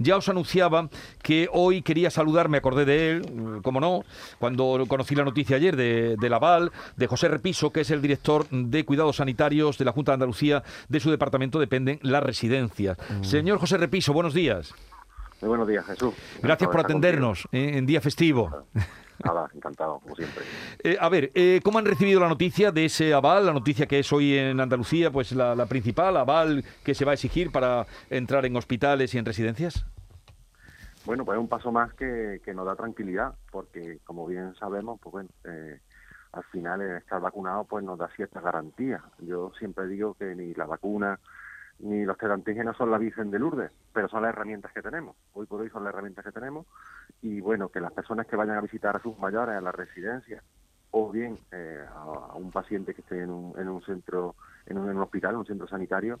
ya os anunciaba que hoy quería saludar, me acordé de él, mm, como no, cuando conocí la noticia ayer de, de Laval, de José Repiso, que es el director de Cuidados Sanitarios de la Junta de Andalucía, de su departamento dependen las residencias. Mm. Señor José Repiso, buenos días. Muy buenos días, Jesús. Gracias por atendernos eh, en día festivo. Nada, encantado, como siempre. Eh, a ver, eh, ¿cómo han recibido la noticia de ese aval? La noticia que es hoy en Andalucía, pues la, la principal, aval que se va a exigir para entrar en hospitales y en residencias. Bueno, pues es un paso más que, que nos da tranquilidad, porque como bien sabemos, pues bueno, eh, al final el estar vacunado pues nos da cierta garantía. Yo siempre digo que ni la vacuna ni los test antígenos son la Virgen de Lourdes, pero son las herramientas que tenemos. Hoy por hoy son las herramientas que tenemos y bueno, que las personas que vayan a visitar a sus mayores a la residencia o bien eh, a, a, un paciente que esté en un, en un centro, en un, en un hospital, en un centro sanitario,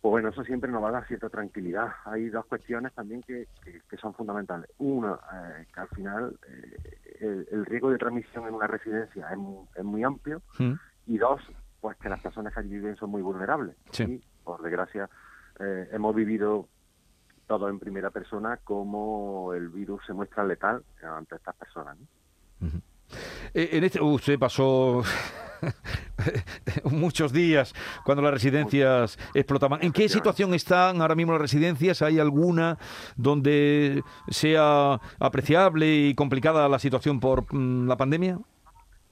pues bueno, eso siempre nos va a dar cierta tranquilidad. Hay dos cuestiones también que, que, que son fundamentales. Una, eh, que al final eh, el, el, riesgo de transmisión en una residencia es muy, es muy amplio. ¿Mm? Y dos, pues que las personas que allí viven son muy vulnerables. Sí. Y, por desgracia, eh, hemos vivido todo en primera persona cómo el virus se muestra letal ante estas personas. ¿no? Uh -huh. En este, usted pasó muchos días cuando las residencias explotaban. ¿En qué situación están ahora mismo las residencias? ¿Hay alguna donde sea apreciable y complicada la situación por mm, la pandemia?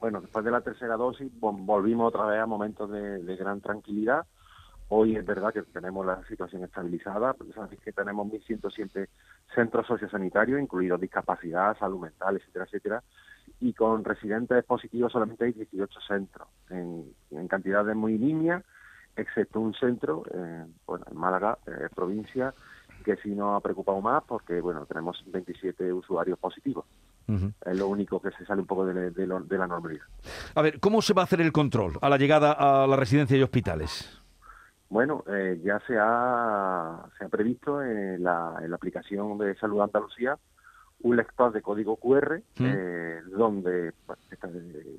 Bueno, después de la tercera dosis volvimos otra vez a momentos de, de gran tranquilidad. Hoy es verdad que tenemos la situación estabilizada, sabéis que tenemos 1.107 centros sociosanitarios, incluidos discapacidad, salud mental, etcétera, etcétera, y con residentes positivos solamente hay 18 centros, en, en cantidades muy nimias, excepto un centro, eh, bueno, en Málaga, eh, provincia, que sí nos ha preocupado más porque, bueno, tenemos 27 usuarios positivos. Uh -huh. Es lo único que se sale un poco de, de, lo, de la normalidad. A ver, ¿cómo se va a hacer el control a la llegada a la residencia y hospitales? Bueno, eh, ya se ha, se ha previsto en la, en la aplicación de Salud Andalucía un lector de código QR ¿Mm? eh, donde esta,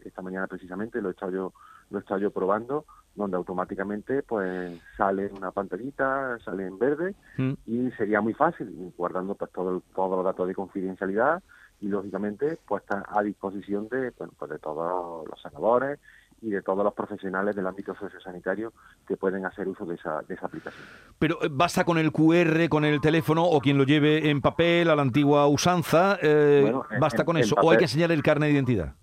esta, mañana precisamente lo he estado yo lo he estado yo probando donde automáticamente pues sale una pantallita sale en verde ¿Mm? y sería muy fácil guardando pues todo el, todos los datos de confidencialidad y lógicamente pues está a disposición de bueno, pues de todos los senadores y de todos los profesionales del ámbito sociosanitario que pueden hacer uso de esa, de esa aplicación. Pero basta con el QR, con el teléfono o quien lo lleve en papel a la antigua usanza, eh, bueno, basta en, con eso, papel, o hay que enseñar el carnet de identidad.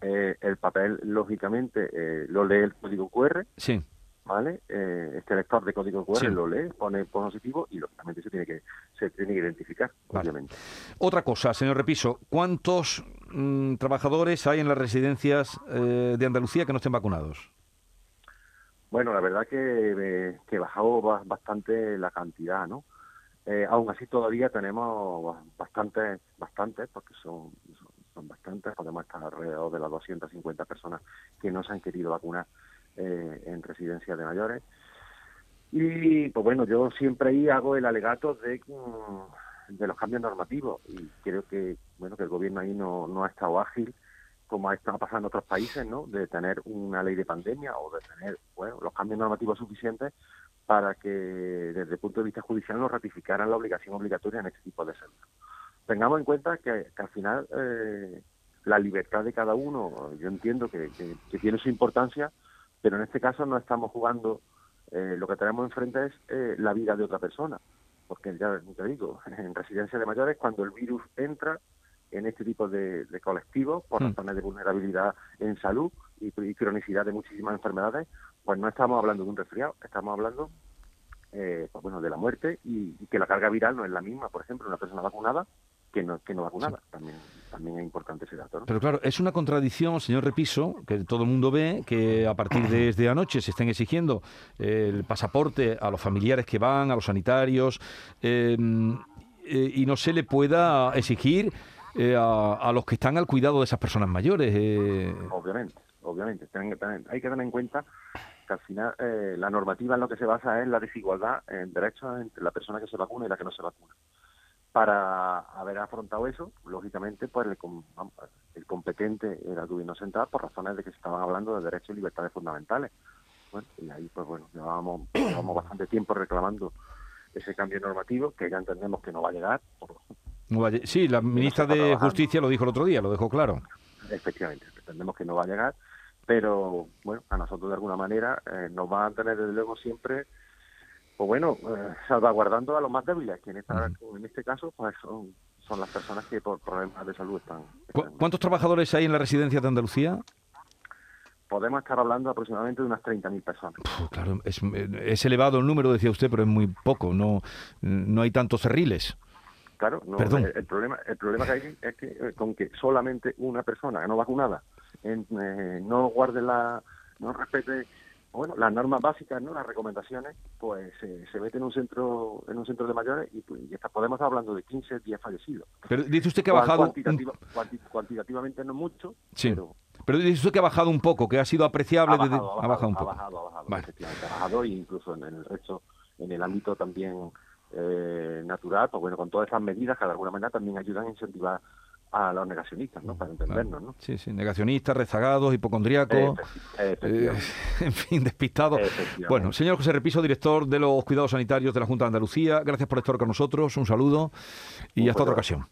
Eh, el papel, lógicamente, eh, lo lee el código QR. Sí. ¿Vale? Eh, este lector de código QR Sí. lo lee, pone positivo y lógicamente se tiene que se tiene que identificar, Vale. obviamente. Otra cosa, señor Repiso, ¿cuántos mm, trabajadores hay en las residencias eh, de Andalucía que no estén vacunados? Bueno, la verdad que, eh, que bajado ba- bastante la cantidad, ¿no? Eh, aún así todavía tenemos bastantes, bastantes, porque son, son, son bastantes, podemos estar alrededor de las 250 personas que no se han querido vacunar eh, en residencias de mayores. Y pues bueno, yo siempre ahí hago el alegato de, mm, de los cambios normativos y creo que que el gobierno ahí no, no ha estado ágil como ha estado pasando en otros países, ¿no? De tener una ley de pandemia o de tener, bueno, los cambios normativos suficientes para que desde el punto de vista judicial nos ratificaran la obligación obligatoria en este tipo de centros. Tengamos en cuenta que, que al final eh, la libertad de cada uno, yo entiendo que, que, que, tiene su importancia, pero en este caso no estamos jugando, eh, lo que tenemos enfrente es eh, la vida de otra persona, porque ya te digo, en residencia de mayores, cuando el virus entra en este tipo de, de colectivos, por Mm. razones de vulnerabilidad en salud y, y cronicidad de muchísimas enfermedades, pues no estamos hablando de un resfriado, estamos hablando eh, pues bueno, de la muerte y, y, que la carga viral no es la misma, por ejemplo, una persona vacunada que no, que no vacunada. Sí. También, también es importante ese dato. ¿no? Pero claro, es una contradicción, señor Repiso, que todo el mundo ve que a partir de desde anoche se estén exigiendo el pasaporte a los familiares que van, a los sanitarios, eh, eh, y no se le pueda exigir eh, a, los que están al cuidado de esas personas mayores. eh. Obviamente, obviamente. hay que tener en cuenta que al final eh, la normativa en lo que se basa es la desigualdad en derechos entre la persona que se vacuna y la que no se vacuna. Para haber afrontado eso, lógicamente, pues el, el competente era el gobierno central por razones de que se estaban hablando de derechos y libertades fundamentales. Bueno, y ahí, pues bueno, llevábamos, llevábamos bastante tiempo reclamando ese cambio normativo que ya entendemos que no va a llegar. Sí, la ministra de Justicia lo dijo el otro día, lo dejó claro. Efectivamente, entendemos que no va a llegar, pero bueno, a nosotros de alguna manera eh, nos va a tener desde luego siempre, pues bueno, eh, salvaguardando a los más débiles, que en, esta, en este caso pues son, son las personas que por problemas de salud están, ¿Cuántos trabajadores hay en la residencia de Andalucía? podemos estar hablando aproximadamente de unas 30.000 personas. claro, es, es, elevado el número, decía usted, pero es muy poco, no, no hay tantos cerriles. Claro, no, El, problema, el problema que hay es que eh, con que solamente una persona no vacunada en, eh, no guarde la, no respete bueno, las normas básicas, ¿no? Las recomendaciones, pues se mete en un centro en un centro de mayores y, pues, podemos estar hablando de 15, 10 fallecidos. Pero dice usted que ha bajado cuantitativamente no mucho, sí. pero dice usted que ha bajado un poco, que ha sido apreciable, ha bajado, ha bajado, un poco. Ha bajado, ha bajado, efectivamente, ha bajado e incluso en el resto en el ámbito también eh, natural, pues bueno, con todas esas medidas que de alguna manera también ayudan a incentivar a los negacionistas, ¿no? Para entendernos, ¿no? Sí, sí, negacionistas, rezagados, hipocondríacos, eh, en fin, despistados. Bueno, señor José Repiso, director de los cuidados sanitarios de la Junta de Andalucía, gracias por estar con nosotros, un saludo y hasta otra ocasión.